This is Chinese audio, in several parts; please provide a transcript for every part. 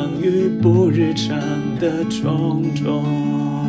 相遇不日常的种种。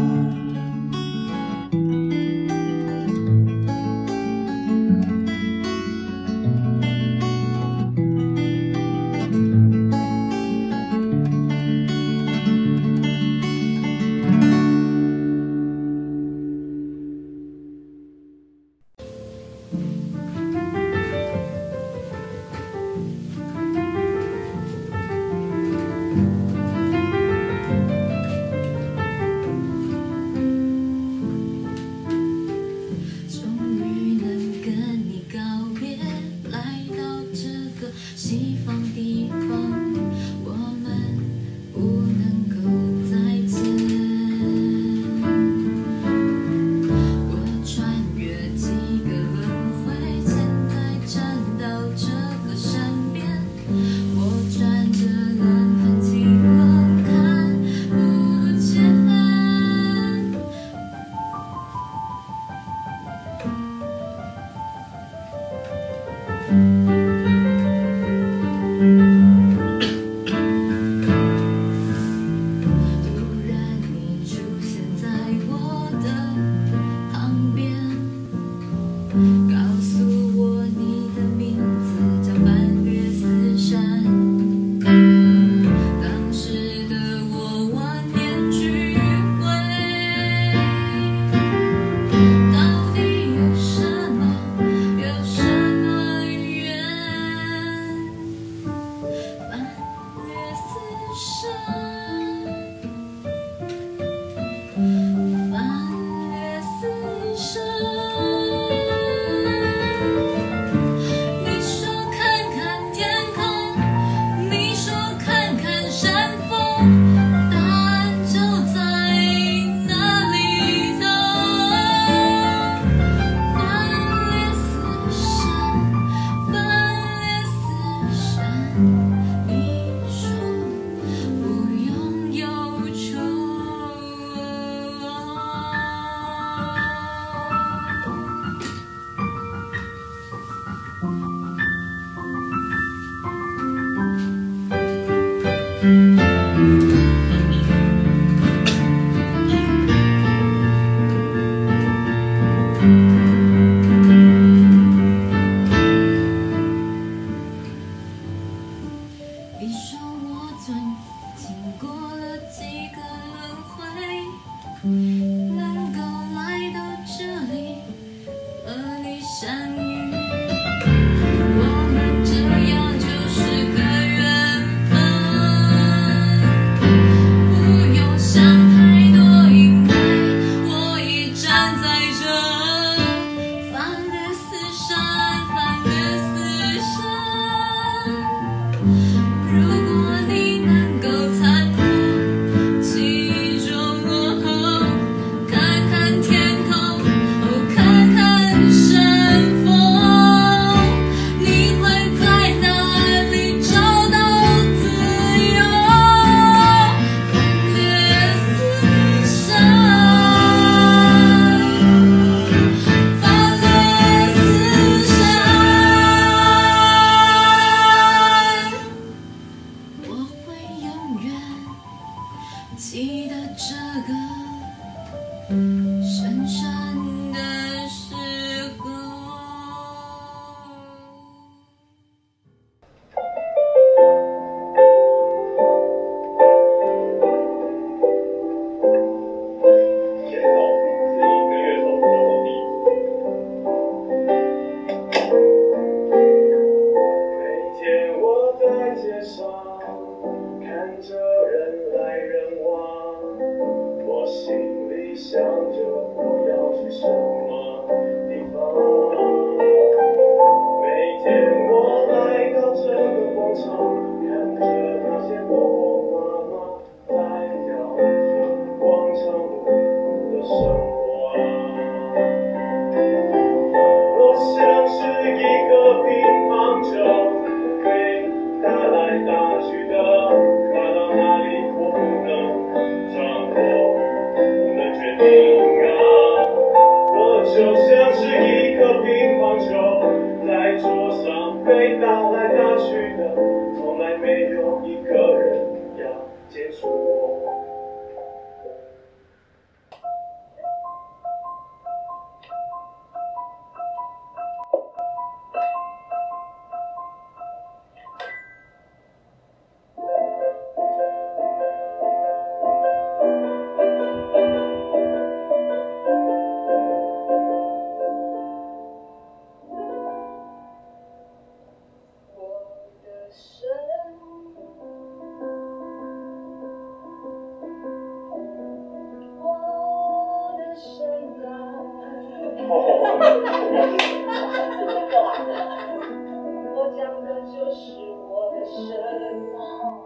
就是我的神，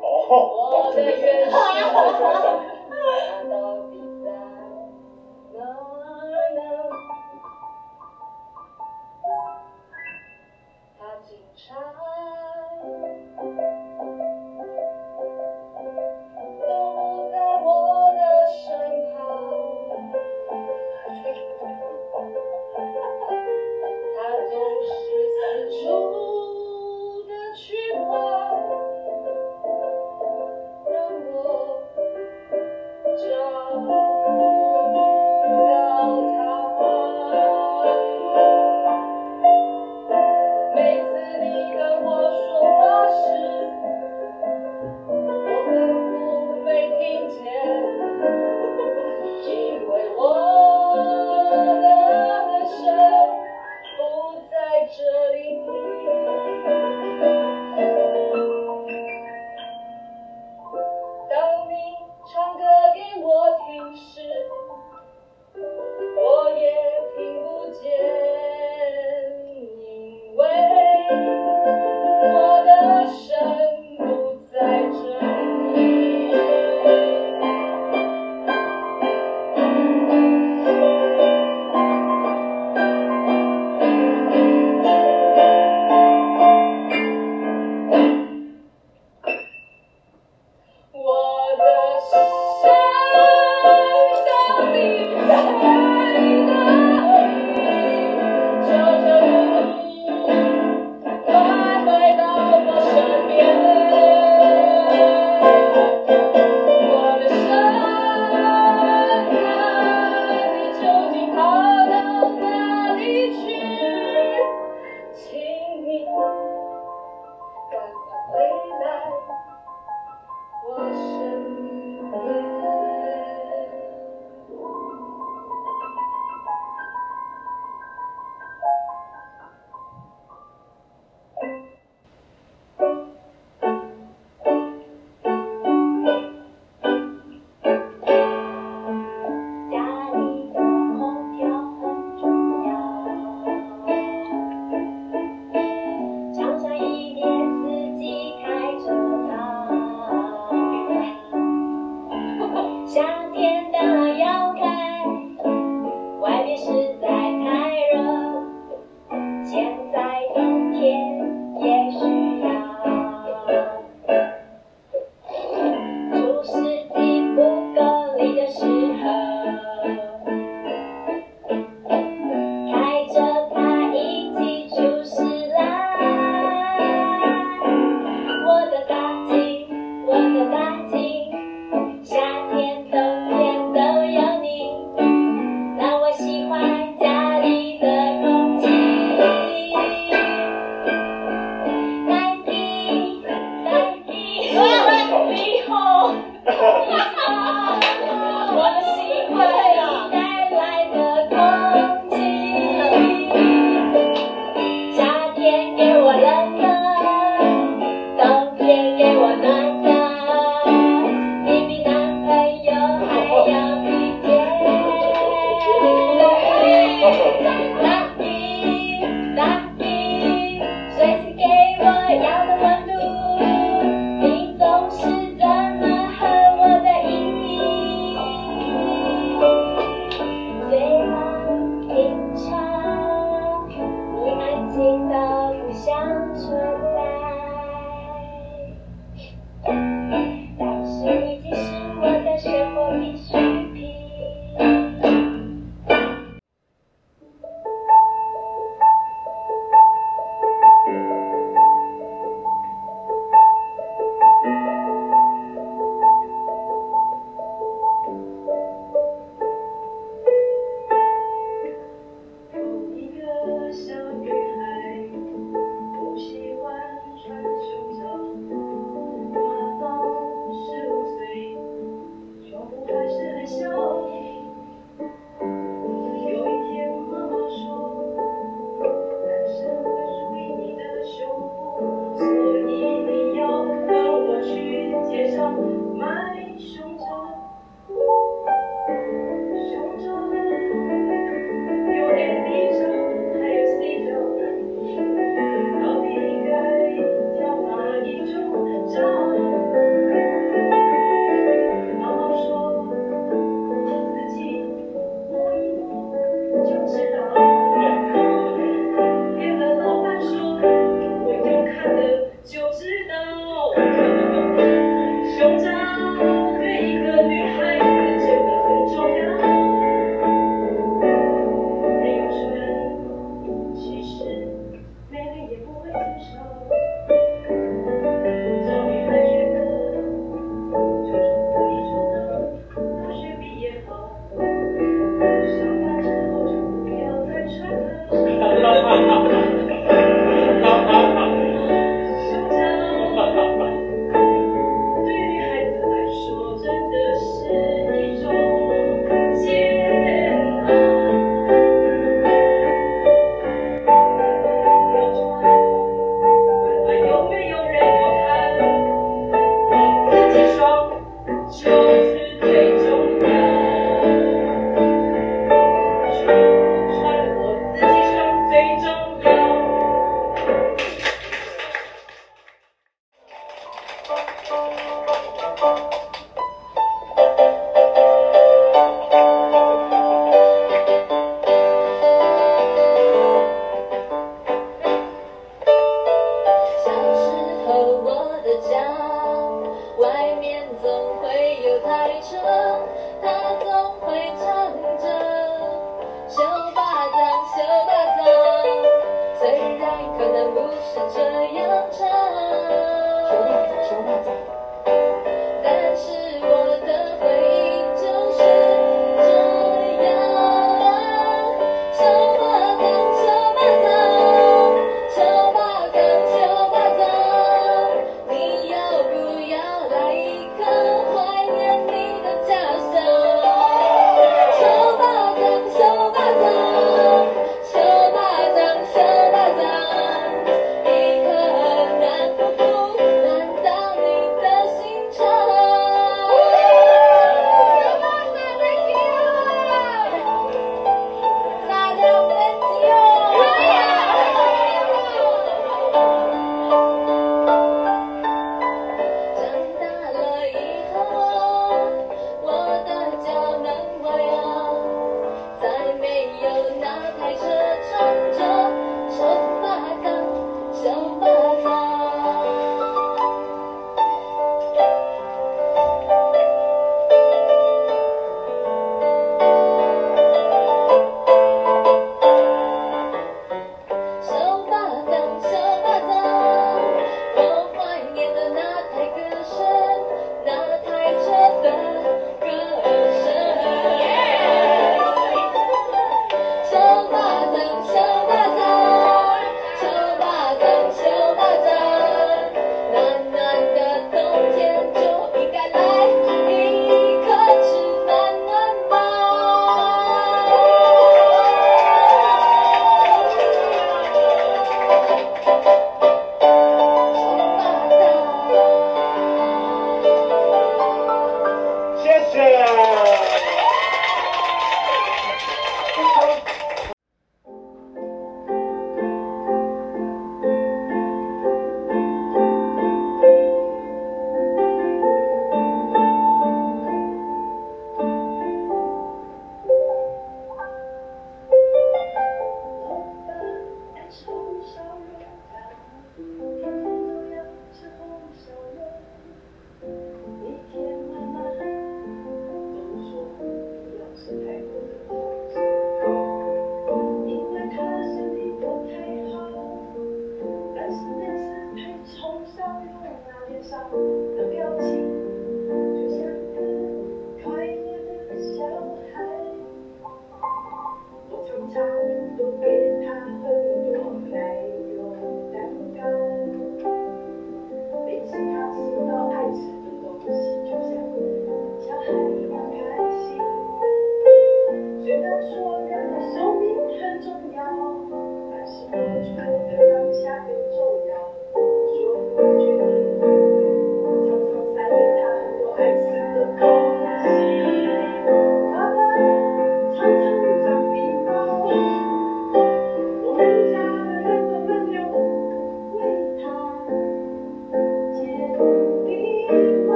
我的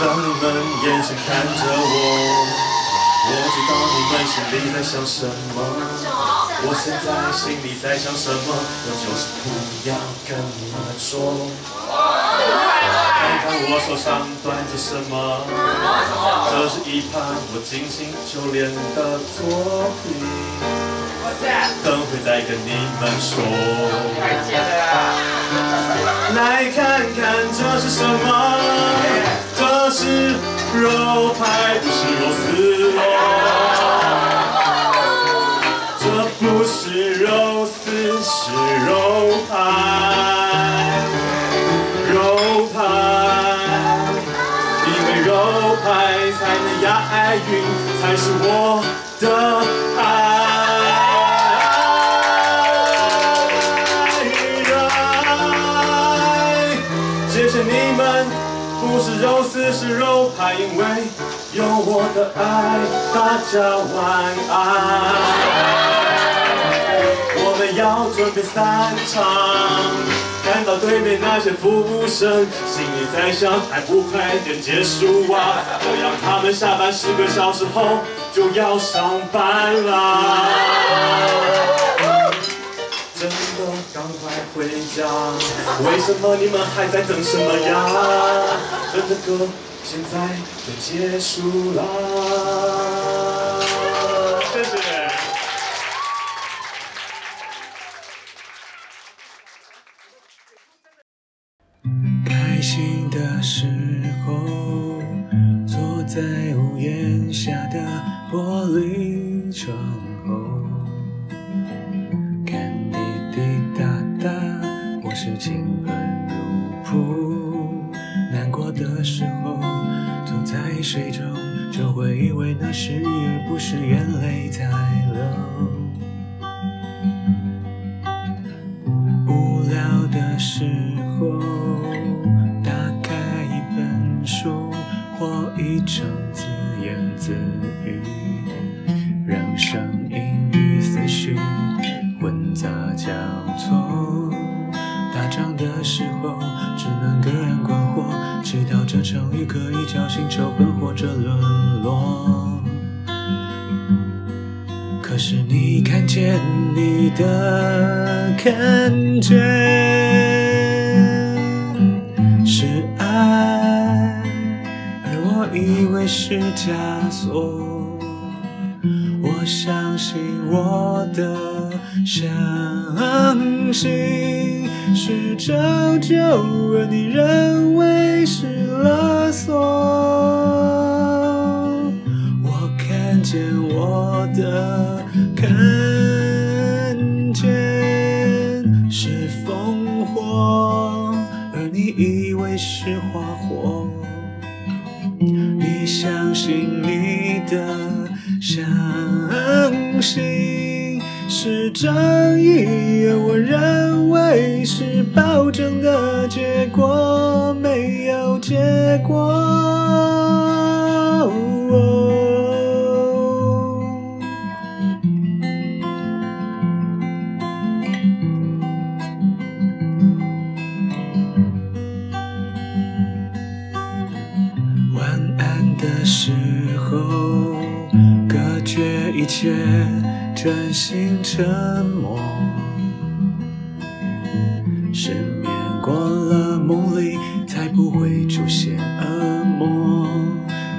当你们眼神看着我，我知道你们心里在想什么。我现在心里在想什么，我就是不要跟你们说。看看我手上端着什么，这是一盘我精心修炼的作品，等会再跟你们说。来看看这是什么？这是肉排，不是肉丝哦。这不是肉丝，是肉排，肉排。因为肉排才能押韵，才是我的爱。因为有我的爱，大家晚安。我们要准备散场，看到对面那些服务生，心里在想，还不快点结束啊！这样他们下班十个小时后就要上班啦。真的赶快回家，为什么你们还在等什么呀？跟着歌，现在就结束啦。声音与思绪混杂交错。打仗的时候，只能个人观火，祈祷这场雨可以叫醒仇恨或者沦落。可是你看见你的感觉是爱，而我以为是枷锁。我相信我的相信是拯救，而你认为是勒索。我看见我的看见是烽火，而你以为是花火。你相信你的相心是正义，而我认为是暴政的失眠过了，梦里才不会出现恶梦。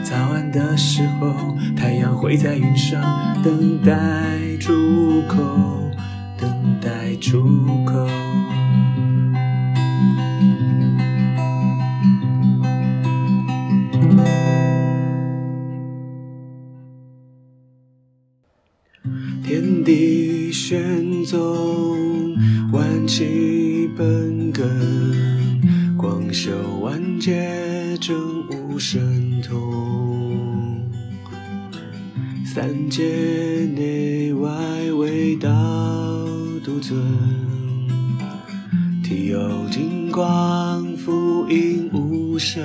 早安的时候，太阳会在云上等待出口，等待出口。神通。三界内外唯道独尊，体有金光，福音无声。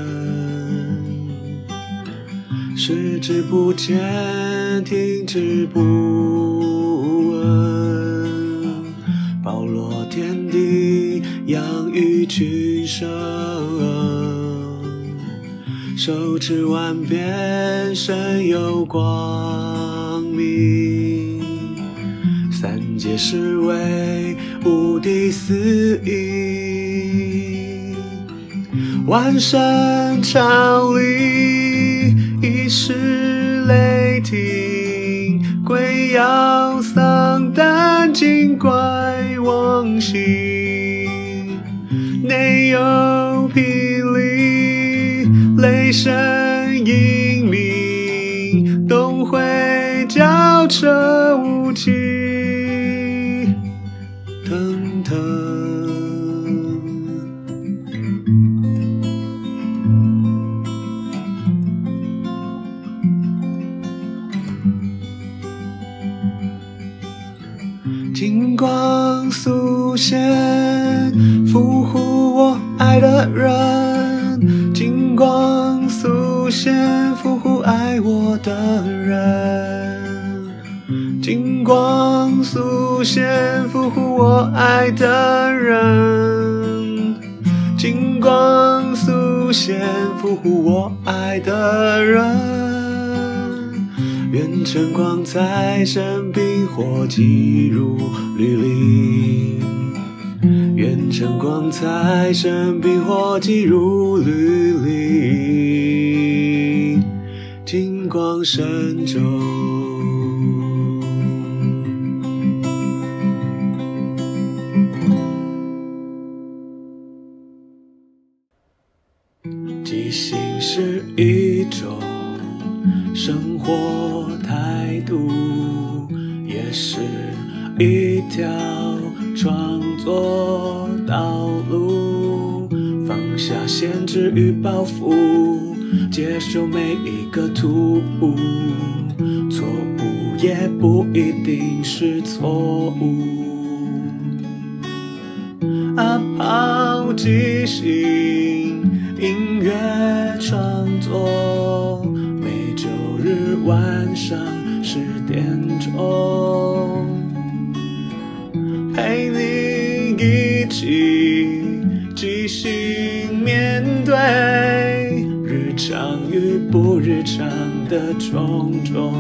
视之不见，听之不闻，包罗天地，养育群生。手持万变，身有光明。三界是为无敌四应。万神朝礼，一时雷霆，鬼妖丧胆，精怪妄行，内有，声隐鸣，东会交车无期，人。金光速现，俘获我爱的人。金光速现，俘获我爱的人。愿晨光在身边，火急如律令。愿晨光在身边，火急如律令。光神州。即兴是一种生活态度，也是一条创作道路。放下限制与包袱，接受每一个突兀，错误也不一定是错误。啊，抛即兴，音乐创作，每周日晚上十点钟，的种种。